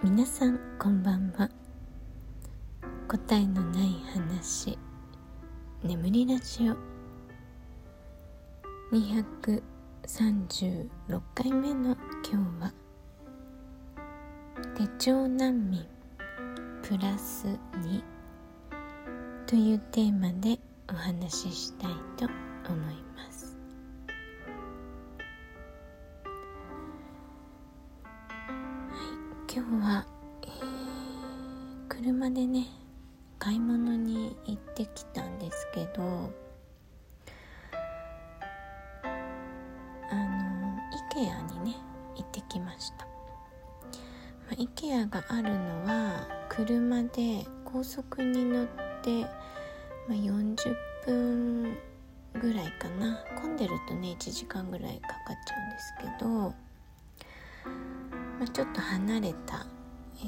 皆さんこんばんは。答えのない話。眠りラジオ。236回目の今日は手帳難民プラス2というテーマでお話ししたいと思います。今日は、えー、車でね買い物に行ってきたんですけどあの IKEA にね行ってきました、まあ、IKEA があるのは車で高速に乗って、まあ、40分ぐらいかな。混んでるとね1時間ぐらいかかっちゃうんですけどまあ、ちょっと離れた、えー、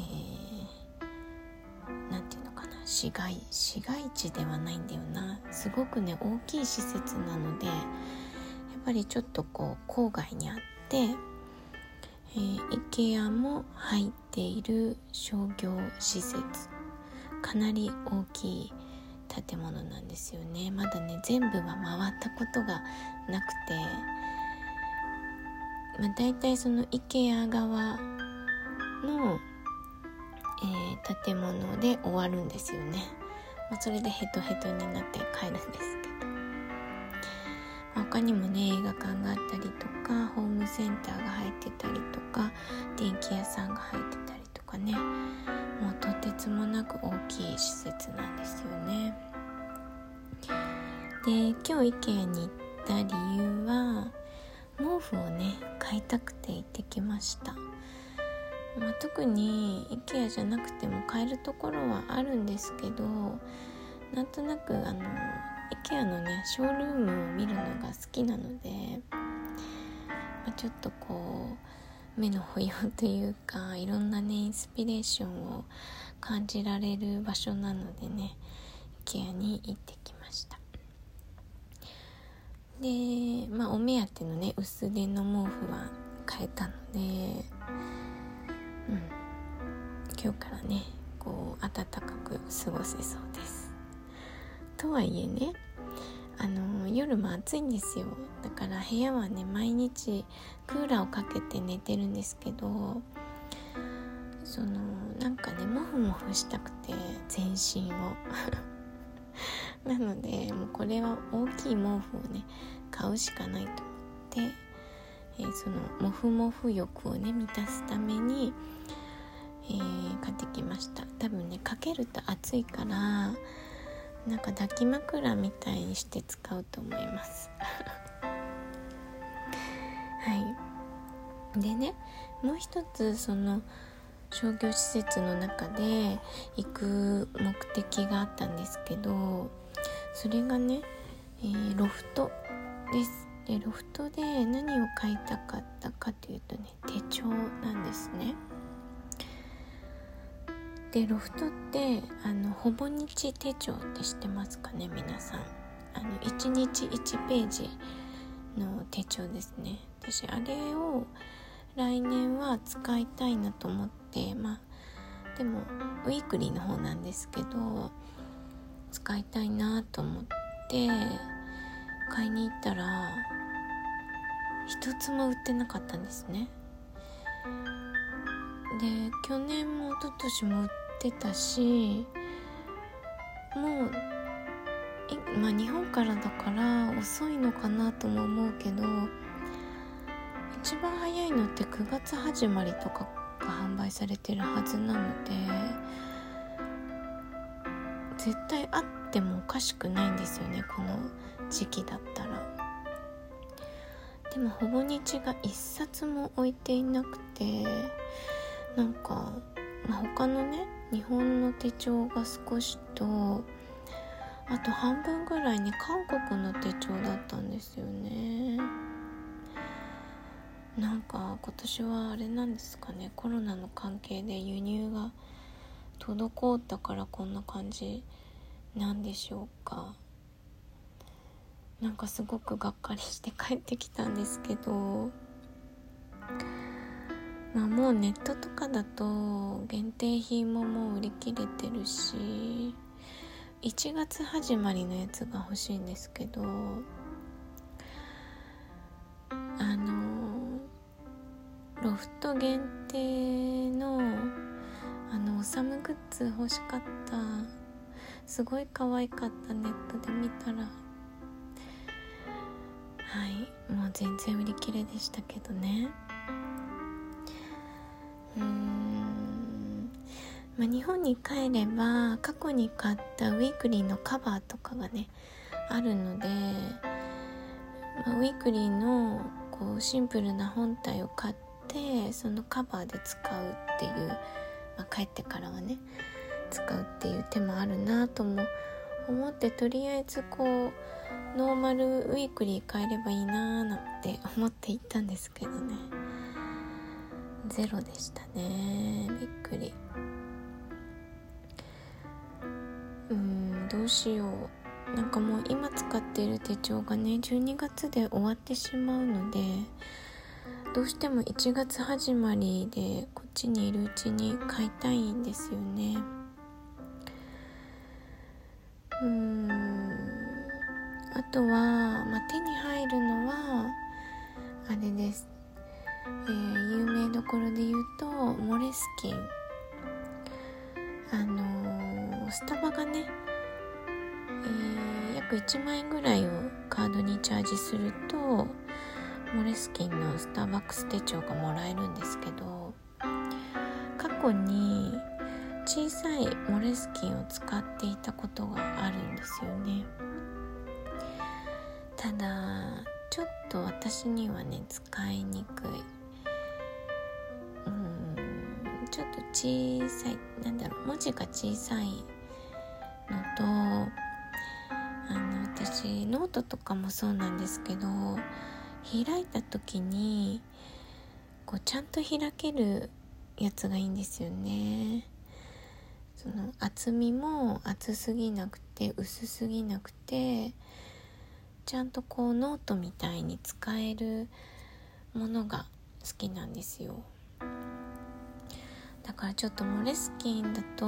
て言うのかな市街市街地ではないんだよな。すごくね大きい施設なのでやっぱりちょっとこう郊外にあって、えー、IKEA も入っている商業施設。かなり大きい建物なんですよね。まだね全部は回ったことがなくて。まあ、大体その IKEA 側の、えー、建物で終わるんですよね、まあ、それでヘトヘトになって帰るんですけど、まあ、他にもね映画館があったりとかホームセンターが入ってたりとか電気屋さんが入ってたりとかね。もうとてつもなく大きい施設なんですよね。で今日 IKEA に行った理由は毛布をね買いたくて行ってきました、まあ、特に IKEA じゃなくても買えるところはあるんですけどなんとなくあの IKEA のねショールームを見るのが好きなので、まあ、ちょっとこう目の保養というかいろんなねインスピレーションを感じられる場所なのでね IKEA に行ってきました。で、まあ、お目当てのね薄手の毛布は買えたので、うん、今日からねこう暖かく過ごせそうです。とはいえねあの夜も暑いんですよ。だから部屋はね毎日クーラーをかけて寝てるんですけどそのなんかねモフモフしたくて全身を。なのでもうこれは大きい毛布をね買うしかないと思って、えー、そのモフモフ欲をね満たすために、えー、買ってきました。多分ねかけると暑いからなんか抱き枕みたいにして使うと思います。はい。でねもう一つその商業施設の中で行く目的があったんですけどそれがね、えー、ロフトです。でロフトで何を買いたかったかというとね手帳なんですね。でロフトってあのほぼ日手帳って知ってますかね皆さん。あの1日1ページの手帳ですね。私あれを来年は使いたいなと思ってまあでもウィークリーの方なんですけど使いたいなと思って買いに行ったら一つも売ってなかったんですね。で去年も一昨年も売ってたしもうまあ日本からだから遅いのかなとも思うけど一番早いのって9月始まりとかが販売されてるはずなので絶対あってもおかしくないんですよねこの時期だったら。でもほぼ日が一冊も置いていなくてなんか、まあ、他のね日本の手帳が少しとあと半分ぐらいに韓国の手帳だったんですよね。なんか今年はあれなんですかねコロナの関係で輸入が滞ったからこんな感じなんでしょうか。なんかすごくがっかりして帰ってきたんですけど。まあもうネットとかだと限定品ももう売り切れてるし。1月始まりのやつが欲しいんですけど。あのロフト限定ののおさむグッズ欲しかった。すごい可愛かったネットで見たら。はいもう全然売り切れでしたけどね。うーん。まあ日本に帰れば過去に買ったウィークリーのカバーとかがねあるので、まあ、ウィークリーのこうシンプルな本体を買ってそのカバーで使うっていう、まあ、帰ってからはね使うっていう手もあるなとも思ってとりあえずこうノーマルウィークリー買えればいいなーなんて思って行ったんですけどね。ゼロでしたね。びっくり。うんどうしよう。なんかもう今使っている手帳がね12月で終わってしまうのでどうしても1月始まりでこっちにいるうちに買いたいんですよね。うん。あとは、まあ、手に入るのはあれです、えー、有名どころで言うとモレスキン。あのー、スタバがね、えー、約1万円ぐらいをカードにチャージするとモレスキンのスターバックス手帳がもらえるんですけど去に小さいモレスキンを使っていたことがあるんですよね。ただちょっと私にはね使いにくい。うんちょっと小さいなんだろう文字が小さいのとあの私ノートとかもそうなんですけど開いた時にこうちゃんと開けるやつがいいんですよね。その厚みも厚すぎなくて薄すぎなくてちゃんとこうノートみたいに使えるものが好きなんですよ。だからちょっとモレスキンだと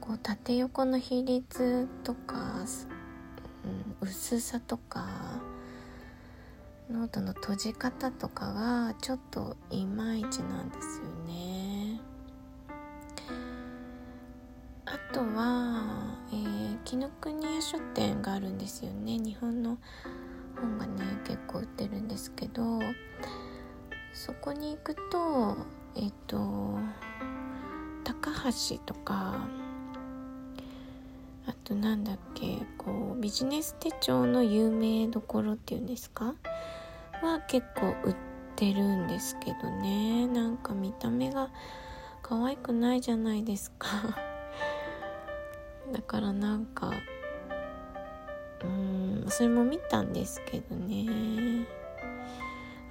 こう縦横の比率とか、うん、薄さとかノートの閉じ方とかがちょっといまいちなんですよね。あとは、えー、紀ノ国屋書店があるんですよね。日本の本がね結構売ってるんですけどそこに行くとえっ、ー、と高橋とかあとなんだっけこうビジネス手帳の有名どころっていうんですか？は結構売ってるんですけどね。なんか見た目が可愛くないじゃないですか。だからなんかうんそれも見たんですけどね。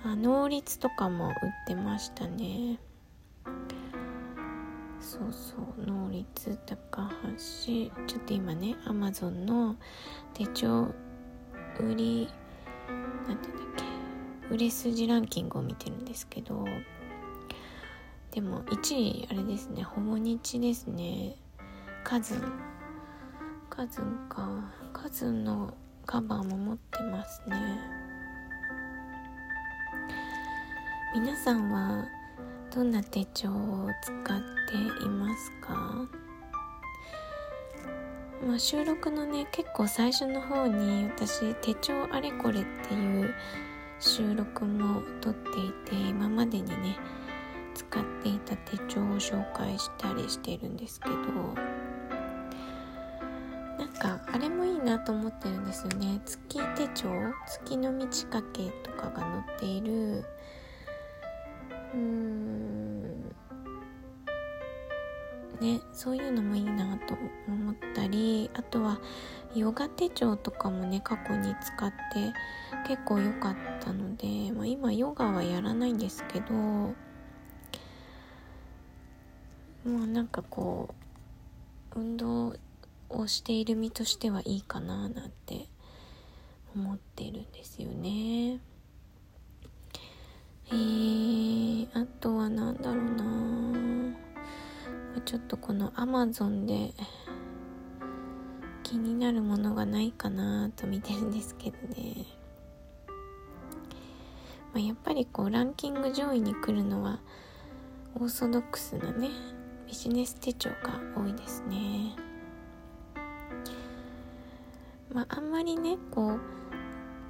あ能率とかも売ってましたね。そうそう能率高橋。ちょっと今ねアマゾンの手帳売りなんて言うんだっけ？売れ筋ランキングを見てるんですけどでも1位あれですねほぼ日ですね。カズン。カズンか。カズンのカバーも持ってますね。皆さんはどんな手帳を使っていますか？まあ、収録のね結構最初の方に私手帳あれこれっていう収録も撮っていて今までにね使っていた手帳を紹介したりしてるんですけどなんかあれもいいなと思ってるんですよね。月手帳？月の満ち欠けとかが載っているうーんねそういうのもいいなと思ったりあとはヨガ手帳とかもね過去に使って結構良かったので、まあ、今ヨガはやらないんですけどもうなんかこう運動をしている身としてはいいかななんて思ってるんですよね。えー、あちょっとこの Amazon で気になるものがないかなと見てるんですけどね、まあ、やっぱりこうランキング上位に来るのはオーソドックスなねビジネス手帳が多いですね。まああんまりねこう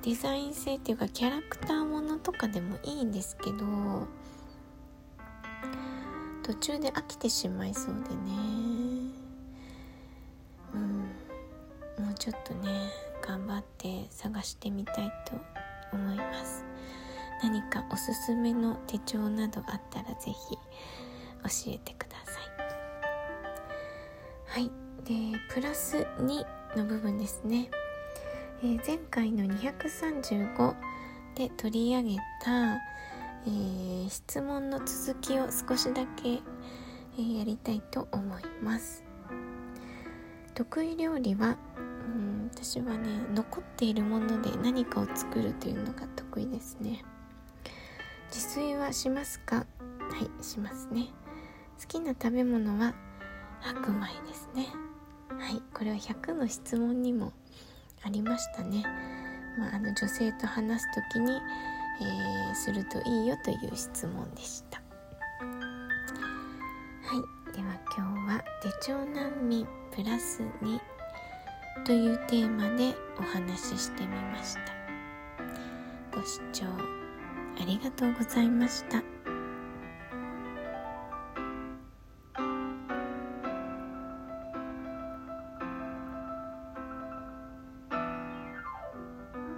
デザイン性っていうかキャラクターものとかでもいいんですけど途中で飽きてしまいそうでね。うん。もうちょっとね頑張って探してみたいと思います。何かおすすめの手帳などあったら是非教えてください。はい。でプラス2の部分ですね、えー、前回の235で取り上げた、えー、質問の続きを少しだけ、えー、やりたいと思います。得意料理はうん私はね残っているもので何かを作るというのが得意ですね。自炊はしますか？はいしますね。好きな食べ物は白米ですね。はいこれは100の質問にもありましたね、まあ、あの女性と話す時に、えー、するといいよという質問でした。はい。では今日は手帳難民プラス2というテーマでお話ししてみました。ご視聴ありがとうございました。